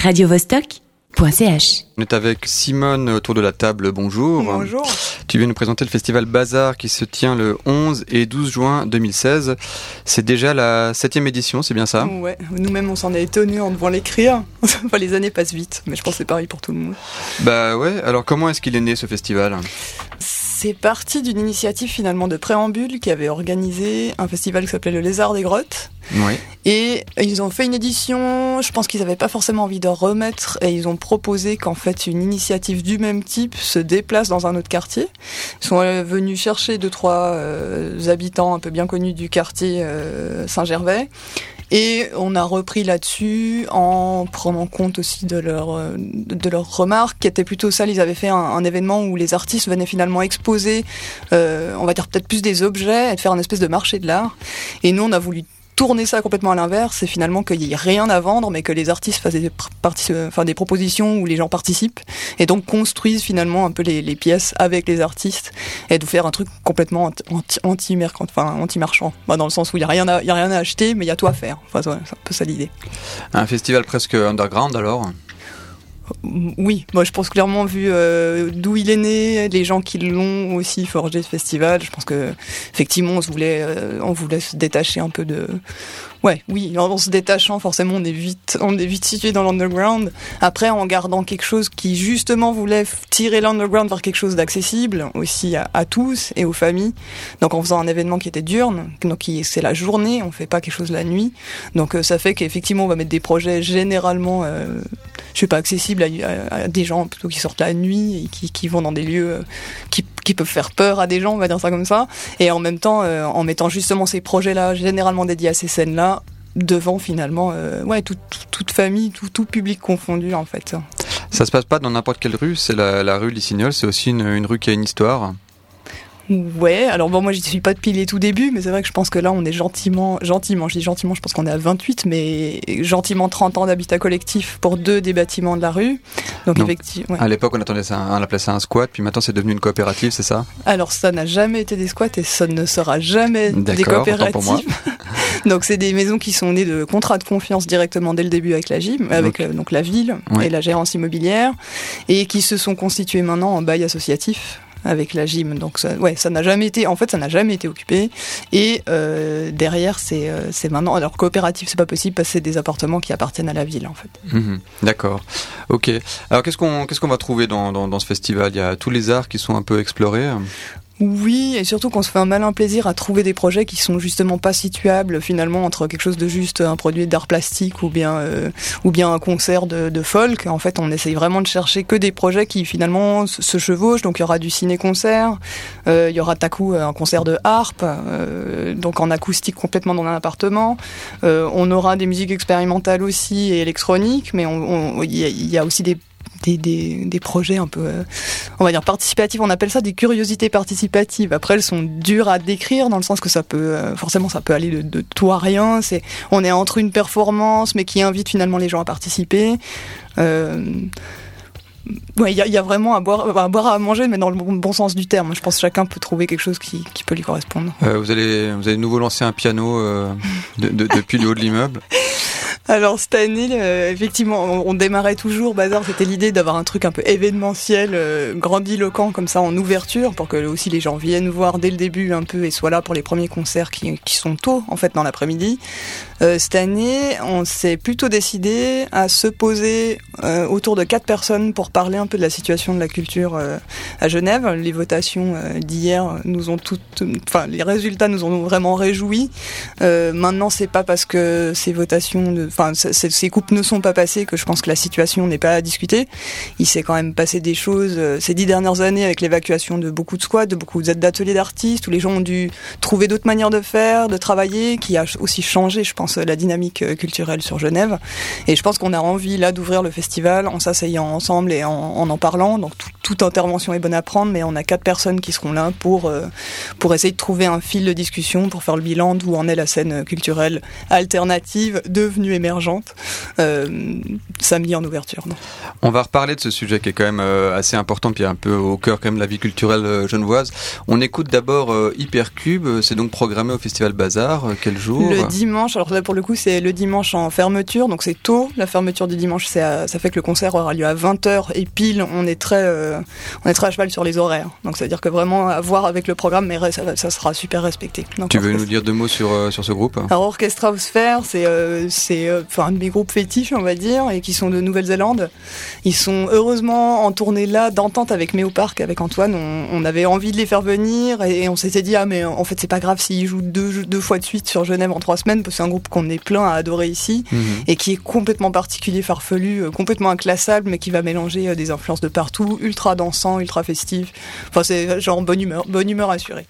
radiovostok.ch. On est avec Simone autour de la table. Bonjour. Bonjour. Tu viens nous présenter le festival Bazar qui se tient le 11 et 12 juin 2016. C'est déjà la septième édition, c'est bien ça? Ouais, nous-mêmes on s'en est étonnés en devant l'écrire. enfin, les années passent vite, mais je pense que c'est pareil pour tout le monde. Bah ouais, alors comment est-ce qu'il est né ce festival? C'est parti d'une initiative finalement de Préambule qui avait organisé un festival qui s'appelait le Lézard des Grottes. Oui. Et ils ont fait une édition, je pense qu'ils n'avaient pas forcément envie de remettre, et ils ont proposé qu'en fait une initiative du même type se déplace dans un autre quartier. Ils sont venus chercher deux, trois euh, habitants un peu bien connus du quartier euh, Saint-Gervais. Et on a repris là-dessus en prenant compte aussi de leurs euh, de leurs remarques, qui étaient plutôt ça. Ils avaient fait un, événement où les artistes venaient finalement exposer, euh, on va dire peut-être plus des objets, et de faire un espèce de marché de l'art. Et nous, on a voulu tourner ça complètement à l'inverse, c'est finalement qu'il n'y ait rien à vendre, mais que les artistes fassent des, enfin, des propositions où les gens participent, et donc construisent finalement un peu les, pièces avec les artistes, et de faire un truc complètement anti, anti, enfin, anti-marchand, Bah, dans le sens où il n'y a, rien à- a rien à acheter, mais il y a tout à faire. Enfin, c'est un peu ça l'idée. Un festival presque underground alors? Oui, moi je pense clairement vu euh, d'où il est né, les gens qui l'ont aussi forgé ce festival, je pense que effectivement on voulait, euh, on voulait se détacher un peu de, ouais, oui, en, se détachant forcément on est vite, situé dans l'underground. Après en gardant quelque chose qui justement voulait tirer l'underground vers quelque chose d'accessible aussi à, tous et aux familles. Donc en faisant un événement qui était diurne, donc c'est la journée, on fait pas quelque chose la nuit. Donc euh, ça fait qu'effectivement on va mettre des projets généralement euh, je sais pas, accessible à, des gens plutôt qui sortent la nuit et qui, qui vont dans des lieux euh, qui, qui peuvent faire peur à des gens, on va dire ça comme ça. Et en même temps, euh, en mettant justement ces projets-là, généralement dédiés à ces scènes-là, devant finalement, euh, ouais, tout- tout- toute famille, tout, public confondu en fait. Ça se passe pas dans n'importe quelle rue, c'est la, rue Lissignol, c'est aussi une rue qui a une histoire. Ouais, alors bon, moi j'y suis pas depuis les tout débuts, mais c'est vrai que je pense que là on est gentiment, gentiment, je dis gentiment, je pense qu'on est à 28, mais gentiment 30 ans d'habitat collectif pour deux des bâtiments de la rue. Donc, Donc, effectivement. ouais. À l'époque on attendait ça, on appelait ça un squat, puis maintenant c'est devenu une coopérative, c'est ça? Alors ça n'a jamais été des squats et ça ne sera jamais des D'accord, autant pour moi. coopératives. donc c'est des maisons qui sont nées de contrats de confiance directement dès le début avec la GIM, avec euh, donc la ville et la gérance immobilière, et qui se sont constituées maintenant en bail associatif avec la GIM. Donc ça, ouais, ça n'a jamais été, en fait, ça n'a jamais été occupé. Et euh, derrière, c'est euh, c'est maintenant. Alors coopérative, c'est pas possible parce que c'est des appartements qui appartiennent à la ville, en fait. Mhm, D'accord. Ok. Alors qu'est-ce qu'on qu'est-ce qu'on va trouver dans, dans ce festival? Il y a tous les arts qui sont un peu explorés? Oui, et surtout qu'on se fait un malin plaisir à trouver des projets qui sont justement pas situables finalement entre quelque chose de juste un produit d'art plastique ou bien euh, ou bien un concert de, de folk. En fait, on essaye vraiment de chercher que des projets qui finalement se, chevauchent. Donc il y aura du ciné-concert, euh, il y aura takou un concert de harpe, euh, donc en acoustique complètement dans un appartement. Euh, on aura des musiques expérimentales aussi et électroniques, mais on- on- il il y a aussi des des, des, des projets un peu, euh, on va dire participatifs, on appelle ça des curiosités participatives. Après, elles sont dures à décrire dans le sens que ça peut, euh, forcément, ça peut aller de, de tout à rien. C'est, on est entre une performance, mais qui invite finalement les gens à participer. Euh, Ouais, il y, y a vraiment à boire, à boire, à manger, mais dans le bon, bon sens du terme. Je pense que chacun peut trouver quelque chose qui, qui peut lui correspondre. Euh, vous allez vous allez de nouveau lancer un piano euh, de- de- depuis le haut de l'immeuble. Alors cette année, euh, effectivement, on, démarrait toujours Bazar. C'était l'idée d'avoir un truc un peu événementiel, euh, grandiloquent comme ça en ouverture, pour que aussi les gens viennent voir dès le début un peu et soient là pour les premiers concerts qui, qui sont tôt en fait dans l'après-midi. Euh, cette année, on s'est plutôt décidé à se poser euh, autour de quatre personnes pour parler un peu de la situation de la culture euh, à Genève. Les votations euh, d'hier nous ont toutes, enfin les résultats nous ont vraiment réjouis. Euh, maintenant, c'est pas parce que ces votations, enfin ces coupes ne sont pas passées que je pense que la situation n'est pas à discuter. Il s'est quand même passé des choses euh, ces dix dernières années avec l'évacuation de beaucoup de squats, de beaucoup d'ateliers d'artistes, où les gens ont dû trouver d'autres manières de faire, de travailler, qui a aussi changé, je pense, la dynamique euh, culturelle sur Genève. Et je pense qu'on a envie là d'ouvrir le festival en s'asseyant ensemble et en en, en parlant. Donc tout- toute intervention est bonne à prendre, mais on a quatre personnes qui seront là pour, pour essayer de trouver un fil de discussion, pour faire le bilan d'où en est la scène culturelle alternative devenue émergente samedi en ouverture. On va reparler de ce sujet qui est quand même assez important, puis un peu au cœur quand même de la vie culturelle genevoise. On écoute d'abord Hypercube, c'est donc programmé au Festival Bazar. Quel jour? Le dimanche, alors là pour le coup c'est le dimanche en fermeture, donc c'est tôt. La fermeture du dimanche, ça fait que le concert aura lieu à 20h et pile, on est très, euh, on est très à cheval sur les horaires. Donc ça veut dire que vraiment à voir avec le programme, mais ça, ça sera super respecté. tu veux nous dire deux mots sur, euh, sur ce groupe? Alors Orchestra Sphere, c'est euh, enfin un de mes groupes fétiches, on va dire, et qui sont de Nouvelle-Zélande. Ils sont heureusement en tournée là, d'entente avec Méo Park, avec Antoine. On, avait envie de les faire venir et, on s'était dit ah mais en fait c'est pas grave s'ils jouent deux, deux fois de suite sur Genève en trois semaines, parce que c'est un groupe qu'on est plein à adorer ici mhm. et qui est complètement particulier, farfelu, euh, complètement inclassable, mais qui va mélanger euh, des influences de partout, ultra dansant, ultra festif. Enfin, c'est genre bonne humeur, bonne humeur assurée.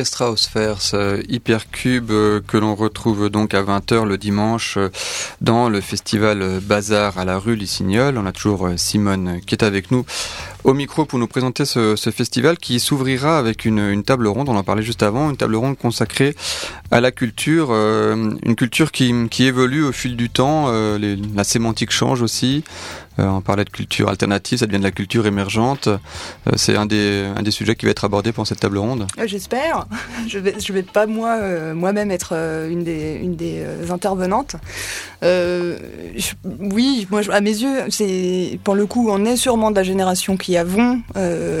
Orchestra Osphers, Hypercube que l'on retrouve donc à 20h le dimanche dans le festival Bazar à la rue Lissignol. On a toujours Simone qui est avec nous au micro pour nous présenter ce, festival qui s'ouvrira avec une, table ronde, on en parlait juste avant, une table ronde consacrée à la culture, euh, une culture qui, évolue au fil du temps, euh, la sémantique change aussi, euh, on parlait de culture alternative, ça devient de la culture émergente. C'est un des, un des sujets qui va être abordé pendant cette table ronde. J'espère. Je je vais pas moi, moi-même être une des, une des intervenantes. oui, moi, à mes yeux, pour le coup, on est sûrement de la génération qui avons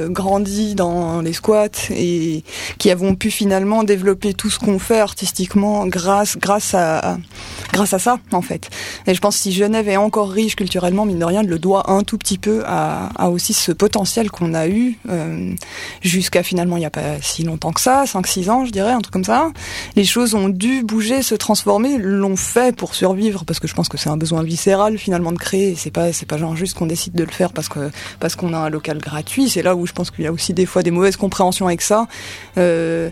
grandi dans les squats et qui avons pu finalement développer tout ce qu'on fait artistiquement grâce, grâce à, grâce à ça, en fait. Et je pense que si Genève est encore riche culturellement, mine de rien, le doigt un tout petit peu à, aussi ce potentiel qu'on a eu euh, jusqu'à finalement il n'y a pas si longtemps que ça, 5-6 ans je dirais, un truc comme ça. Les choses ont dû bouger, se transformer, l'ont fait pour survivre parce que je pense que c'est un besoin viscéral finalement de créer. C'est pas c'est pas juste qu'on décide de le faire parce que parce qu'on a un local gratuit. C'est là où je pense qu'il y a aussi des fois des mauvaises compréhensions avec ça. Euh,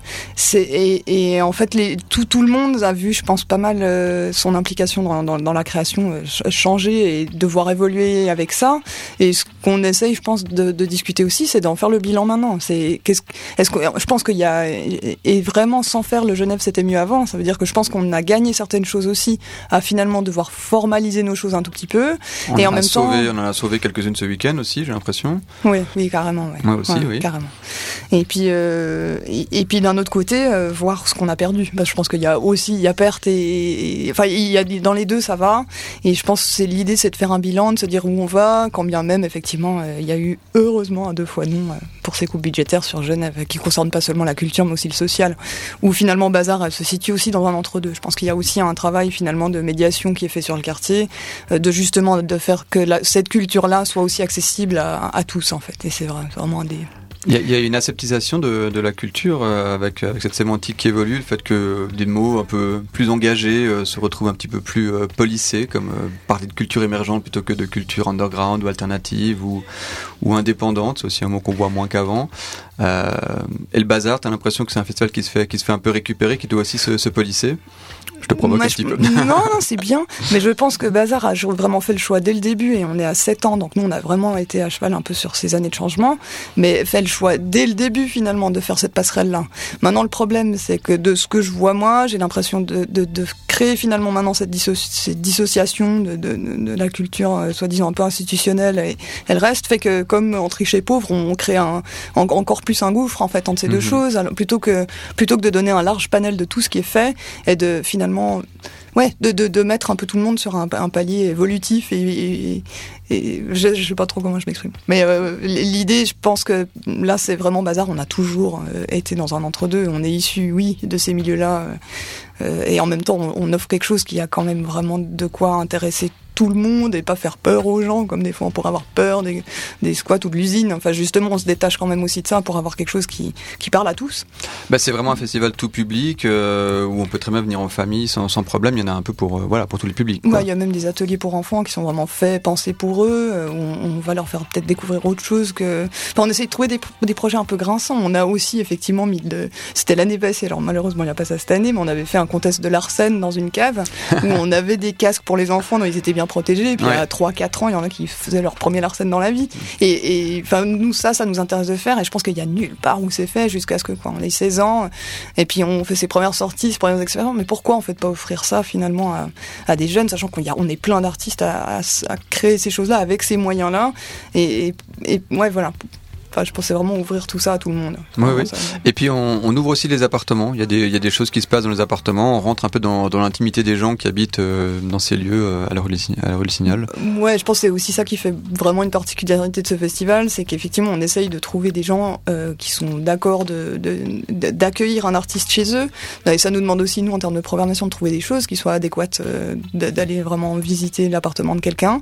et, et, en fait les, tout tout le monde a vu, je pense pas mal euh, son implication dans, dans, dans la création euh, changer et devoir évoluer avec ça. Et ce qu'on essaye, je pense, de, discuter aussi, c'est d'en faire le bilan maintenant. C'est qu'est-ce, est-ce que je pense qu'il y a et vraiment sans faire le Genève c'était mieux avant. Ça veut dire que je pense qu'on a gagné certaines choses aussi à finalement devoir formaliser nos choses un tout petit peu. On et en, même temps, on en a sauvé quelques-unes ce week-end aussi, j'ai l'impression. Oui, oui, carrément. Moi aussi, oui. Carrément. Et puis, euh, et, puis d'un autre côté, euh, voir ce qu'on a perdu. Parce que je pense qu'il y a aussi, il y a perte et, enfin, il y a dans les deux, ça va. Et je pense que c'est l'idée, c'est de faire un bilan, de se dire où on va, quand bien même effectivement euh, il y a eu heureusement un deux fois non pour ces coupes budgétaires sur Genève, qui concernent pas seulement la culture mais aussi le social, où finalement Bazar se situe aussi dans un entre-deux. Je pense qu'il y a aussi un travail finalement de médiation qui est fait sur le quartier, de justement de faire que cette culture-là soit aussi accessible à, à tous en fait. Et c'est vraiment des il y, a une aseptisation de, la culture euh, avec, cette sémantique qui évolue, le fait que des mots un peu plus engagés euh, se retrouvent un petit peu plus euh, polissés, comme parler de culture émergente plutôt que de culture underground ou alternative ou, ou indépendante, c'est aussi un mot qu'on voit moins qu'avant. et le bazar, tu as l'impression que c'est un festival qui se, fait, qui se fait un peu récupérer, qui doit aussi se, se polisser je te provoque un petit peu. Non, non, c'est bien. Mais je pense que Bazar a vraiment fait le choix dès le début et on est à 7 ans. Donc nous, on a vraiment été à cheval un peu sur ces années de changement. Mais fait le choix dès le début, finalement, de faire cette passerelle-là. Maintenant, le problème, c'est que de ce que je vois moi, j'ai l'impression de, de, de, créer finalement maintenant cette, cette dissociation de, de, la culture, euh, soi-disant un peu institutionnelle. Et elle reste, fait que comme on trichait pauvre, on crée un, encore plus un gouffre, en fait, entre ces deux mhm. choses. Alors, plutôt, que, plutôt que de donner un large panel de tout ce qui est fait et de finalement finalement ouais, de, de, mettre un peu tout le monde sur un, palier évolutif et, et, je, je, sais pas trop comment je m'exprime. Mais euh, l'idée, je pense que là, c'est vraiment bazar. On a toujours euh, été dans un entre-deux. On est issu, oui, de ces milieux-là. Euh, et en même temps, on, on, offre quelque chose qui a quand même vraiment de quoi intéresser tout le monde et pas faire peur aux gens, comme des fois on pourrait avoir peur des, des squats ou de l'usine. Enfin, justement, on se détache quand même aussi de ça pour avoir quelque chose qui, qui parle à tous. Bah, c'est vraiment un festival tout public euh, où on peut très bien venir en famille sans, sans problème. Il y en a un peu pour, euh, voilà, pour tous les publics. Il y a même des ateliers pour enfants qui sont vraiment faits, pensés pour eux. Euh, on, on, va leur faire peut-être découvrir autre chose que. Enfin, on essaie de trouver des, des, projets un peu grinçants. On a aussi effectivement mis de. C'était l'année passée, alors malheureusement il n'y a pas ça cette année, mais on avait fait un contest de l'arsène dans une cave où on avait des casques pour les enfants dont ils étaient bien protégés. Et puis à 3-4 ans, il y en a qui faisaient leur premier Larsen dans la vie. Et enfin, nous, ça, ça nous intéresse de faire. Et je pense qu'il y a nulle part où c'est fait jusqu'à ce que quand on ait 16 ans. Et puis on fait ses premières sorties, ses premières expériences. Mais pourquoi on fait pas offrir ça finalement à, des jeunes, sachant qu'on on est plein d'artistes à, créer ces choses-là avec ces moyens-là. Et, et, et ouais, voilà je pensais vraiment ouvrir tout ça à tout le monde. Oui, oui. Et puis on, ouvre aussi les appartements. Il y, a des, il y a des choses qui se passent dans les appartements. On rentre un peu dans, dans l'intimité des gens qui habitent euh, dans ces lieux euh, à la rue Signal. Euh, ouais, je pense que c'est aussi ça qui fait vraiment une particularité de ce festival, c'est qu'effectivement on essaye de trouver des gens qui sont d'accord d'accueillir de, d'accueillir un artiste chez eux. Et ça nous demande aussi nous en termes de programmation de trouver des choses qui soient adéquates, d'aller vraiment visiter l'appartement de quelqu'un.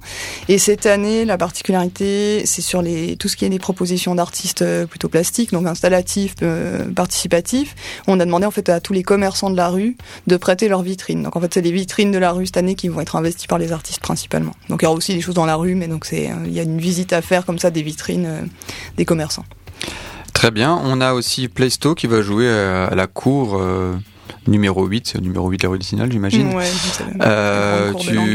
Et cette année, la particularité, c'est sur les tout ce qui est des propositions d'art artistes euh, plutôt plastiques, donc installatifs, euh, participatifs. On a demandé en fait à tous les commerçants de la rue de prêter leurs vitrines. Donc en fait, c'est les vitrines de la rue cette année qui vont être investies par les artistes principalement. Donc il y aura aussi des choses dans la rue, mais donc c'est il y a une visite à faire comme ça des vitrines euh, des commerçants. Très bien. On a aussi Playsto qui va jouer à la cour numéro 8, c'est numéro 8 de la rue signal, j'imagine. Ouais, euh,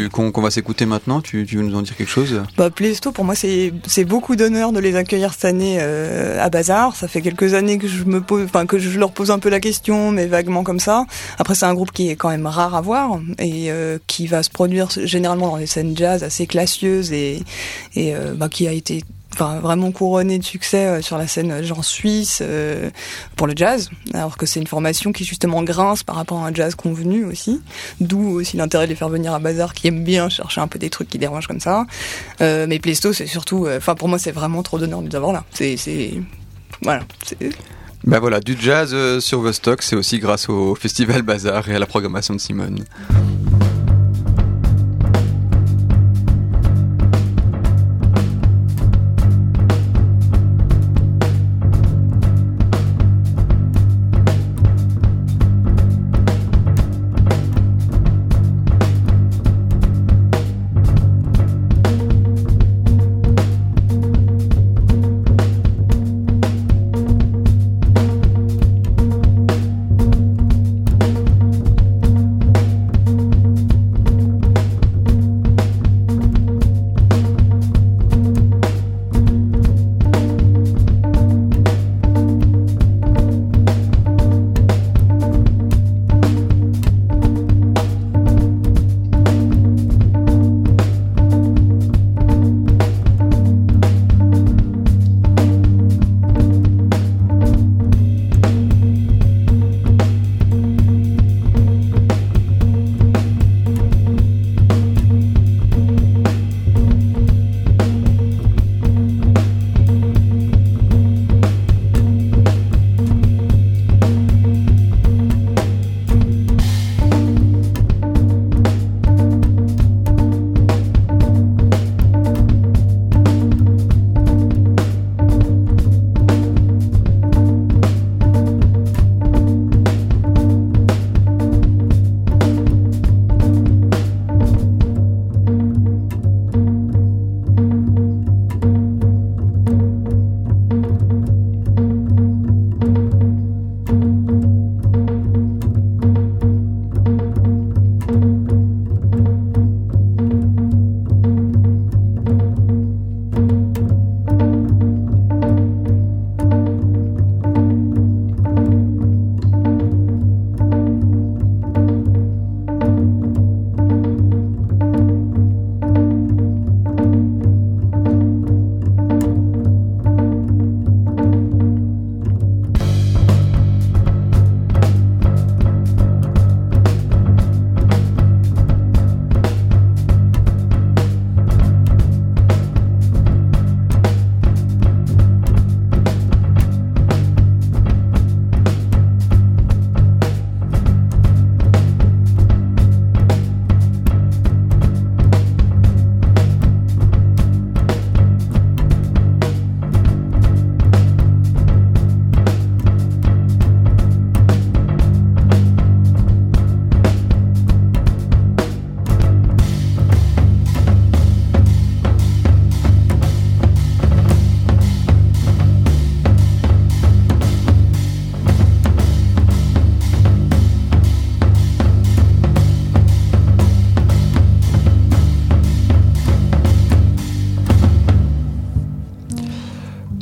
qu'on va s'écouter maintenant, tu, veux nous en dire quelque chose? Bah, Playsto, pour moi, c'est beaucoup d'honneur de les accueillir cette année euh, à Bazar. Ça fait quelques années que je me pose, enfin que je leur pose un peu la question, mais vaguement comme ça. Après, c'est un groupe qui est quand même rare à voir et euh, qui va se produire généralement dans des scènes jazz assez classieuses et, et euh, bah, qui a été enfin vraiment couronné de succès euh, sur la scène euh, genre suisse euh, pour le jazz, alors que c'est une formation qui justement grince par rapport à un jazz convenu aussi, d'où aussi l'intérêt de les faire venir à Bazar qui aime bien chercher un peu des trucs qui dérangent comme ça. mais Playsto c'est surtout, enfin pour moi c'est vraiment trop d'honneur de nous avoir là. C'est, c'est voilà. Ben voilà, du jazz sur Vostok, c'est aussi grâce au festival Bazar et à la programmation de Simone.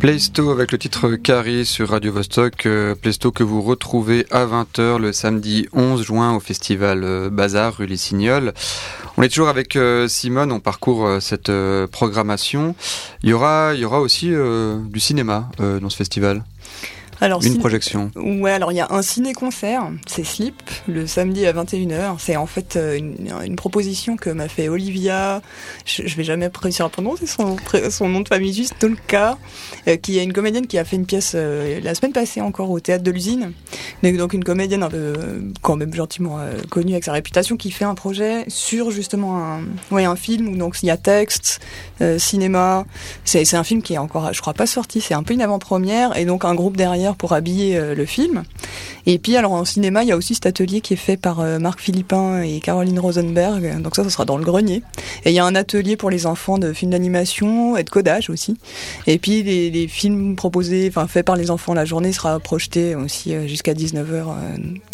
Playsto avec le titre Carré sur Radio Vostok. Euh, Playsto que vous retrouvez à 20h le samedi 11 juin au festival euh, Bazar rue Les Signoles. On est toujours avec euh, Simone, on parcourt cette programmation. Il y aura, il y aura aussi du cinéma dans ce festival. Alors, une projection. Ouais, alors il y a un ciné-concert, c'est Slip, le samedi à 21h. C'est en fait euh, une, proposition que m'a fait Olivia, je, vais jamais réussir à prononcer son, son nom de famille, juste Tolka, euh, qui est une comédienne qui a fait une pièce euh, la semaine passée encore au théâtre de l'usine. Donc une comédienne un peu, quand même gentiment connue avec sa réputation, qui fait un projet sur justement un, ouais, un film où donc il y a texte, cinéma. C'est un film qui est encore, je crois pas sorti, c'est un peu une avant-première, et donc un groupe derrière lumière pour habiller le film. Et puis alors en cinéma, il y a aussi cet atelier qui est fait par Marc Philippin et Caroline Rosenberg. Donc ça, ça sera dans le grenier. Et il y a un atelier pour les enfants de films d'animation et de codage aussi. Et puis les, les films proposés, enfin faits par les enfants la journée sera projeté aussi jusqu'à 19h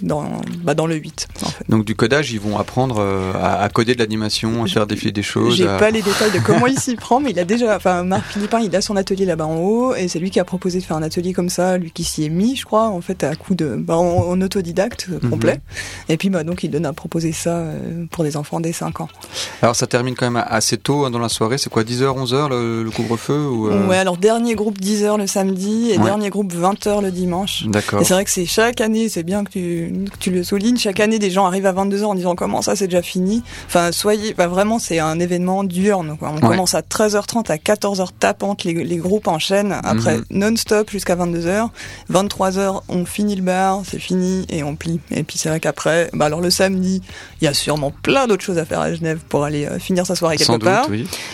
dans, bah, dans le 8. Donc du codage, ils vont apprendre à, à coder de l'animation, à faire défiler des choses. J'ai pas les détails de comment il s'y prend, mais il a déjà, enfin Marc Philippin, il a son atelier là-bas en haut, et c'est lui qui a proposé de faire un atelier comme ça, lui qui s'y est mis, je crois, en fait à coup de, bah, en, autodidacte mhm. complet. Et puis bah donc il donne à proposer ça euh, pour des enfants dès 5 ans. Alors ça termine quand même assez tôt hein, dans la soirée, c'est quoi 10h, 11h le, couvre-feu ou euh Ouais, alors dernier groupe 10h le samedi et dernier groupe 20h le dimanche. D'accord. Et c'est vrai que c'est chaque année, c'est bien que tu, que tu, le soulignes, chaque année des gens arrivent à 22h en disant comment ça c'est déjà fini? Enfin soyez, bah, vraiment c'est un événement diurne. Quoi. On commence à 13h30 à 14h tapante, les, les groupes enchaînent. Après, mhm. non-stop jusqu'à 22h. 23h, on finit le bar, c'est fini et on plie. Et puis c'est vrai qu'après, bah alors le samedi, il y a sûrement plein d'autres choses à faire à Genève pour aller euh, finir sa soirée quelque part.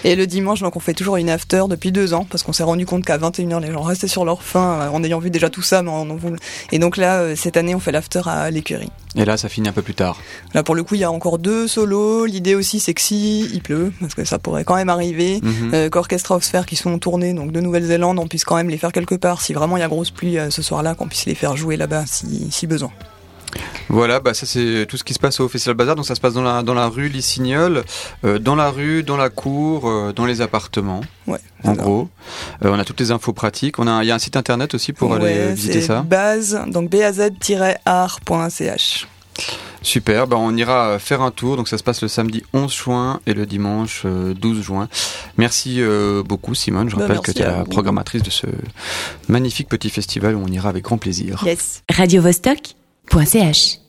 Et le dimanche, donc on fait toujours une after depuis deux ans parce qu'on s'est rendu compte qu'à 21h, les gens restaient sur leur faim euh, en ayant vu déjà tout ça. Mais on, Et donc là, euh, cette année, on fait l'after à l'écurie. Et là, ça finit un peu plus tard. Là, pour le coup, il y a encore deux solos. L'idée aussi, c'est que si il pleut, parce que ça pourrait quand même arriver, mm euh, qu'Orchestra of qui sont tournés donc de Nouvelle-Zélande, on puisse quand même les faire quelque part. Si vraiment il y a grosse pluie euh, ce soir-là, qu'on puisse les faire jouer là-bas si, si besoin. Voilà, bah ça c'est tout ce qui se passe au Festival Bazar. Donc ça se passe dans la, dans la rue Lissignol, euh, dans la rue, dans la cour, euh, dans les appartements. Ouais. En gros, on a toutes les infos pratiques. On a, il y a un site internet aussi pour aller visiter ça. Base, donc baz-art.ch. Super, bah on ira faire un tour. Donc ça se passe le samedi 11 juin et le dimanche 12 euh, juin. Merci euh, beaucoup Simone. Je bah, rappelle que tu es la programmatrice de ce magnifique petit festival où on ira avec grand plaisir. Yes. Radio Point CH